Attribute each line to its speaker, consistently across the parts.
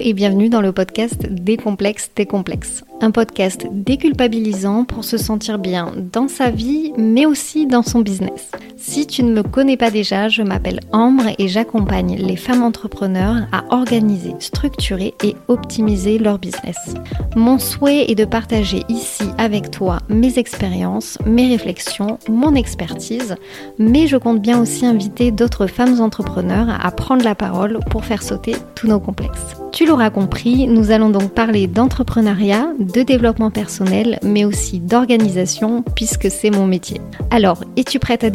Speaker 1: Et bienvenue dans le podcast Décomplexe tes complexes. Un podcast déculpabilisant pour se sentir bien dans sa vie mais aussi dans son business. Si tu ne me connais pas déjà, je m'appelle Ambre et j'accompagne les femmes entrepreneurs à organiser, structurer et optimiser leur business. Mon souhait est de partager ici avec toi mes expériences, mes réflexions, mon expertise, mais je compte bien aussi inviter d'autres femmes entrepreneurs à prendre la parole pour faire sauter tous nos complexes. Tu l'auras compris, nous allons donc parler d'entrepreneuriat, de développement personnel, mais aussi d'organisation, puisque c'est mon métier. Alors, es-tu prête à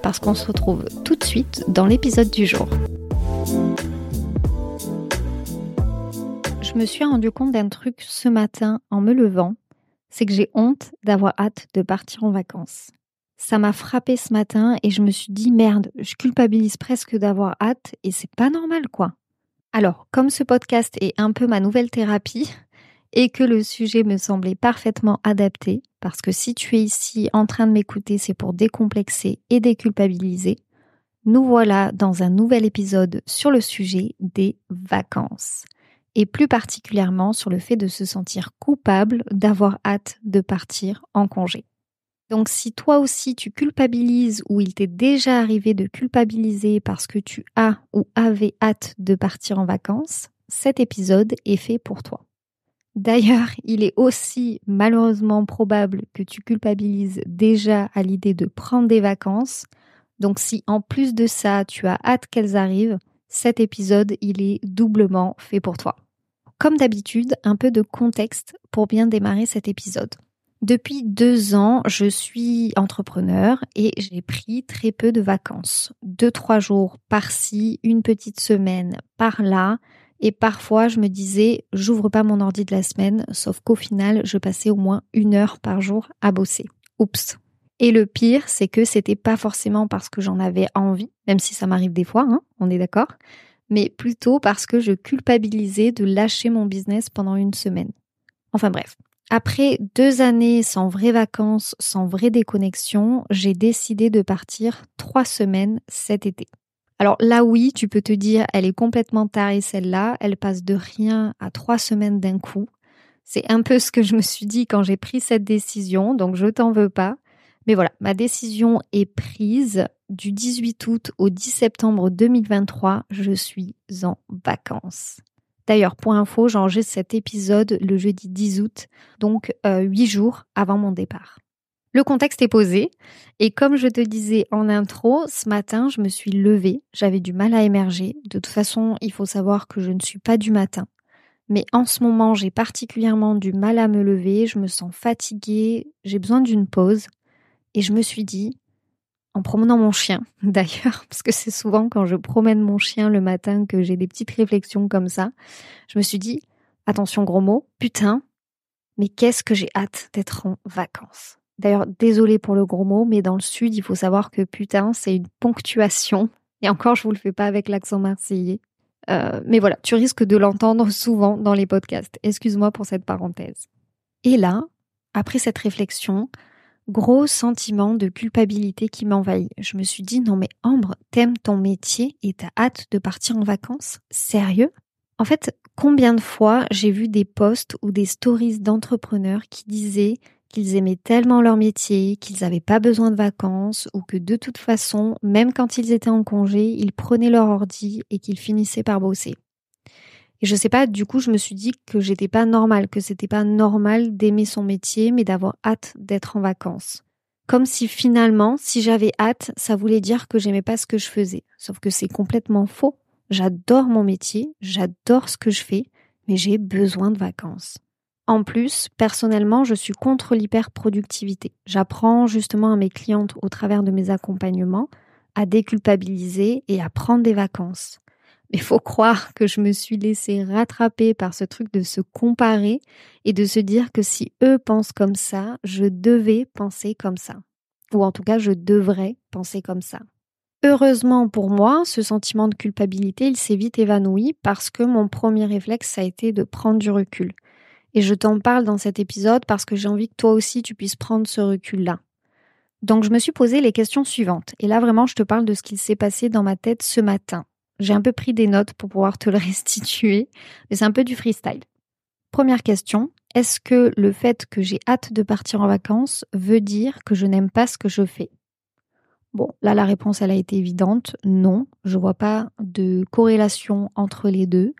Speaker 1: Parce qu'on se retrouve tout de suite dans l'épisode du jour. Je me suis rendu compte d'un truc ce matin en me levant, c'est que j'ai honte d'avoir hâte de partir en vacances. Ça m'a frappé ce matin et je me suis dit merde, je culpabilise presque d'avoir hâte et c'est pas normal quoi. Alors, comme ce podcast est un peu ma nouvelle thérapie et que le sujet me semblait parfaitement adapté, parce que si tu es ici en train de m'écouter, c'est pour décomplexer et déculpabiliser, nous voilà dans un nouvel épisode sur le sujet des vacances. Et plus particulièrement sur le fait de se sentir coupable d'avoir hâte de partir en congé. Donc si toi aussi tu culpabilises ou il t'est déjà arrivé de culpabiliser parce que tu as ou avais hâte de partir en vacances, cet épisode est fait pour toi. D'ailleurs, il est aussi malheureusement probable que tu culpabilises déjà à l'idée de prendre des vacances. Donc si en plus de ça, tu as hâte qu'elles arrivent, cet épisode, il est doublement fait pour toi. Comme d'habitude, un peu de contexte pour bien démarrer cet épisode. Depuis deux ans, je suis entrepreneur et j'ai pris très peu de vacances. Deux, trois jours par-ci, une petite semaine par-là. Et parfois, je me disais, j'ouvre pas mon ordi de la semaine, sauf qu'au final, je passais au moins une heure par jour à bosser. Oups. Et le pire, c'est que c'était pas forcément parce que j'en avais envie, même si ça m'arrive des fois, hein, on est d'accord, mais plutôt parce que je culpabilisais de lâcher mon business pendant une semaine. Enfin bref, après deux années sans vraies vacances, sans vraie déconnexion, j'ai décidé de partir trois semaines cet été. Alors là oui, tu peux te dire, elle est complètement tarée celle-là, elle passe de rien à trois semaines d'un coup. C'est un peu ce que je me suis dit quand j'ai pris cette décision, donc je t'en veux pas. Mais voilà, ma décision est prise. Du 18 août au 10 septembre 2023, je suis en vacances. D'ailleurs, pour info, j'enregistre cet épisode le jeudi 10 août, donc euh, huit jours avant mon départ. Le contexte est posé et comme je te disais en intro, ce matin, je me suis levée, j'avais du mal à émerger. De toute façon, il faut savoir que je ne suis pas du matin. Mais en ce moment, j'ai particulièrement du mal à me lever, je me sens fatiguée, j'ai besoin d'une pause. Et je me suis dit, en promenant mon chien, d'ailleurs, parce que c'est souvent quand je promène mon chien le matin que j'ai des petites réflexions comme ça. Je me suis dit, attention gros mot, putain, mais qu'est-ce que j'ai hâte d'être en vacances. D'ailleurs, désolé pour le gros mot, mais dans le sud, il faut savoir que putain, c'est une ponctuation. Et encore, je vous le fais pas avec l'accent marseillais. Euh, mais voilà, tu risques de l'entendre souvent dans les podcasts. Excuse-moi pour cette parenthèse. Et là, après cette réflexion, gros sentiment de culpabilité qui m'envahit. Je me suis dit, non mais Ambre, t'aimes ton métier et t'as hâte de partir en vacances? Sérieux? En fait, combien de fois j'ai vu des posts ou des stories d'entrepreneurs qui disaient qu'ils aimaient tellement leur métier, qu'ils n'avaient pas besoin de vacances, ou que de toute façon, même quand ils étaient en congé, ils prenaient leur ordi et qu'ils finissaient par bosser. Et je sais pas, du coup, je me suis dit que j'étais pas normale, que c'était pas normal d'aimer son métier, mais d'avoir hâte d'être en vacances. Comme si finalement, si j'avais hâte, ça voulait dire que j'aimais pas ce que je faisais. Sauf que c'est complètement faux. J'adore mon métier, j'adore ce que je fais, mais j'ai besoin de vacances. En plus, personnellement, je suis contre l'hyperproductivité. J'apprends justement à mes clientes au travers de mes accompagnements à déculpabiliser et à prendre des vacances. Il faut croire que je me suis laissée rattraper par ce truc de se comparer et de se dire que si eux pensent comme ça, je devais penser comme ça. Ou en tout cas, je devrais penser comme ça. Heureusement pour moi, ce sentiment de culpabilité, il s'est vite évanoui parce que mon premier réflexe, a été de prendre du recul. Et je t'en parle dans cet épisode parce que j'ai envie que toi aussi tu puisses prendre ce recul-là. Donc je me suis posé les questions suivantes. Et là vraiment, je te parle de ce qu'il s'est passé dans ma tête ce matin. J'ai un peu pris des notes pour pouvoir te le restituer, mais c'est un peu du freestyle. Première question, est-ce que le fait que j'ai hâte de partir en vacances veut dire que je n'aime pas ce que je fais? Bon, là la réponse elle a été évidente, non, je vois pas de corrélation entre les deux.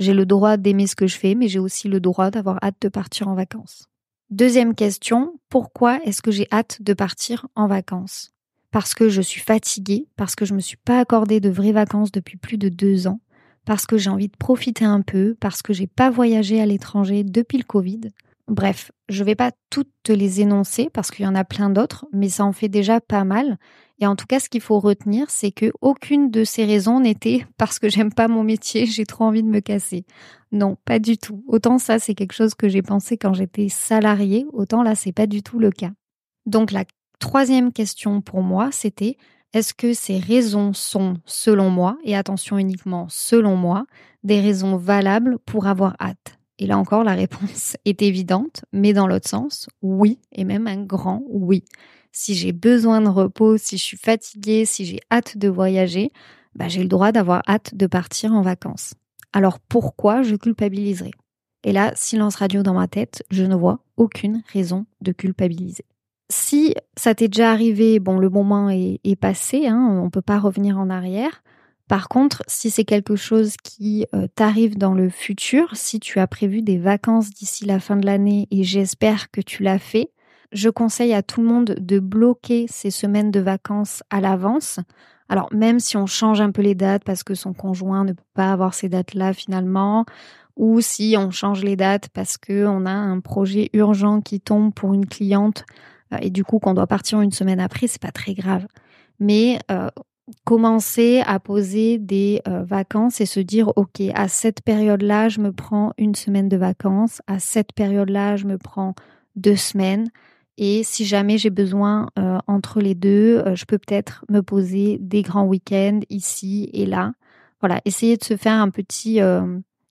Speaker 1: J'ai le droit d'aimer ce que je fais, mais j'ai aussi le droit d'avoir hâte de partir en vacances. Deuxième question, pourquoi est-ce que j'ai hâte de partir en vacances? Parce que je suis fatiguée, parce que je me suis pas accordé de vraies vacances depuis plus de deux ans, parce que j'ai envie de profiter un peu, parce que j'ai pas voyagé à l'étranger depuis le Covid. Bref, je vais pas toutes te les énoncer parce qu'il y en a plein d'autres, mais ça en fait déjà pas mal. Et en tout cas, ce qu'il faut retenir, c'est que aucune de ces raisons n'était parce que j'aime pas mon métier, j'ai trop envie de me casser. Non, pas du tout. Autant ça, c'est quelque chose que j'ai pensé quand j'étais salariée, autant là, c'est pas du tout le cas. Donc la troisième question pour moi, c'était est-ce que ces raisons sont, selon moi, et attention uniquement selon moi, des raisons valables pour avoir hâte? Et là encore, la réponse est évidente, mais dans l'autre sens, oui, et même un grand oui. Si j'ai besoin de repos, si je suis fatiguée, si j'ai hâte de voyager, bah, j'ai le droit d'avoir hâte de partir en vacances. Alors pourquoi je culpabiliserai Et là, silence radio dans ma tête, je ne vois aucune raison de culpabiliser si ça t'est déjà arrivé, bon, le moment est, passé, hein, on ne peut pas revenir en arrière. Par contre, si c'est quelque chose qui euh, t'arrive dans le futur, si tu as prévu des vacances d'ici la fin de l'année et j'espère que tu l'as fait, je conseille à tout le monde de bloquer ces semaines de vacances à l'avance. Alors même si on change un peu les dates parce que son conjoint ne peut pas avoir ces dates-là finalement, ou si on change les dates parce qu'on a un projet urgent qui tombe pour une cliente euh, et du coup qu'on doit partir une semaine après, c'est pas très grave. Mais euh, commencer à poser des euh, vacances et se dire ok à cette période-là je me prends une semaine de vacances, à cette période-là je me prends deux semaines et si jamais j'ai besoin entre les deux, je peux peut-être me poser des grands week-ends ici et là. Voilà, essayer de se faire un petit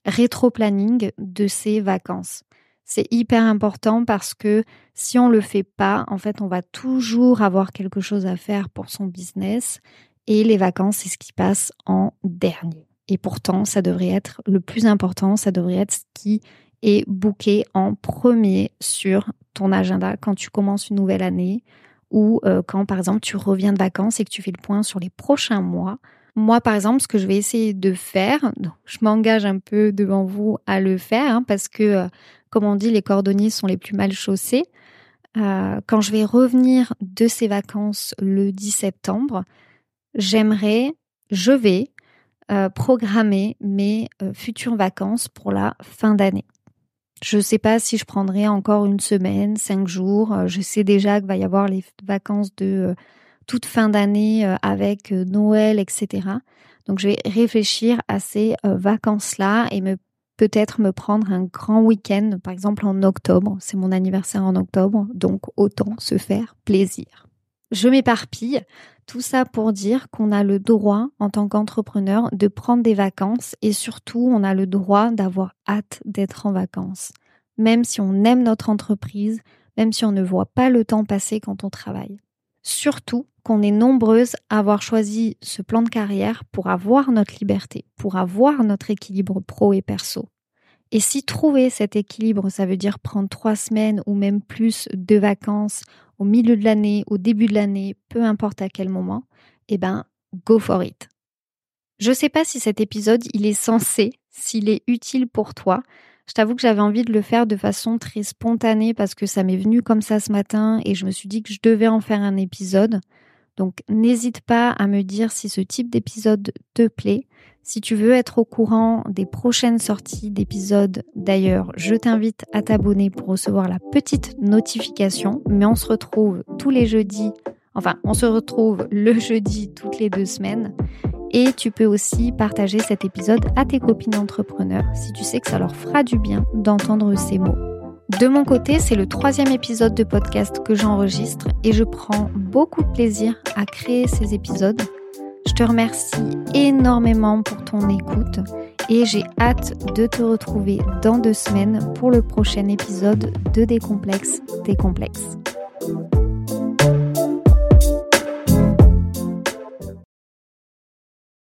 Speaker 1: rétro-planning de ces vacances. C'est hyper important parce que si on le fait pas, en fait, on va toujours avoir quelque chose à faire pour son business et les vacances, c'est ce qui passe en dernier. Et pourtant, ça devrait être le plus important, ça devrait être ce qui est booké en premier sur ton agenda quand tu commences une nouvelle année ou euh, quand, par exemple, tu reviens de vacances et que tu fais le point sur les prochains mois. Moi, par exemple, ce que je vais essayer de faire, je m'engage un peu devant vous à le faire hein, parce que euh, comme on dit, les cordonniers sont les plus mal chaussés. Euh, quand je vais revenir de ces vacances le 10 septembre, j'aimerais, je vais programmer mes futures vacances pour la fin d'année. Je ne sais pas si je prendrai encore une semaine, cinq jours. Je sais déjà qu'il va y avoir les vacances de toute fin d'année avec Noël, etc. Donc je vais réfléchir à ces vacances-là et peut-être me prendre un grand week-end, par exemple en octobre. C'est mon anniversaire en octobre, donc autant se faire plaisir. Je m'éparpille. Tout ça pour dire qu'on a le droit, en tant qu'entrepreneur, de prendre des vacances et surtout, on a le droit d'avoir hâte d'être en vacances. Même si on aime notre entreprise, même si on ne voit pas le temps passer quand on travaille. Surtout qu'on est nombreuses à avoir choisi ce plan de carrière pour avoir notre liberté, pour avoir notre équilibre pro et perso. Et si trouver cet équilibre, ça veut dire prendre trois semaines ou même plus de vacances au milieu de l'année, au début de l'année, peu importe à quel moment, eh ben, go for it. Je sais pas si cet épisode, il est censé, s'il est utile pour toi. Je t'avoue que j'avais envie de le faire de façon très spontanée parce que ça m'est venu comme ça ce matin et je me suis dit que je devais en faire un épisode. Donc n'hésite pas à me dire si ce type d'épisode te plaît. Si tu veux être au courant des prochaines sorties d'épisodes, d'ailleurs, je t'invite à t'abonner pour recevoir la petite notification. Mais on se retrouve tous les jeudis, enfin, on se retrouve le jeudi toutes les deux semaines. Et tu peux aussi partager cet épisode à tes copines entrepreneurs si tu sais que ça leur fera du bien d'entendre ces mots. De mon côté, c'est le troisième épisode de podcast que j'enregistre et je prends beaucoup de plaisir à créer ces épisodes. Je te remercie énormément pour ton écoute et j'ai hâte de te retrouver dans deux semaines pour le prochain épisode de Décomplexe, Décomplexe.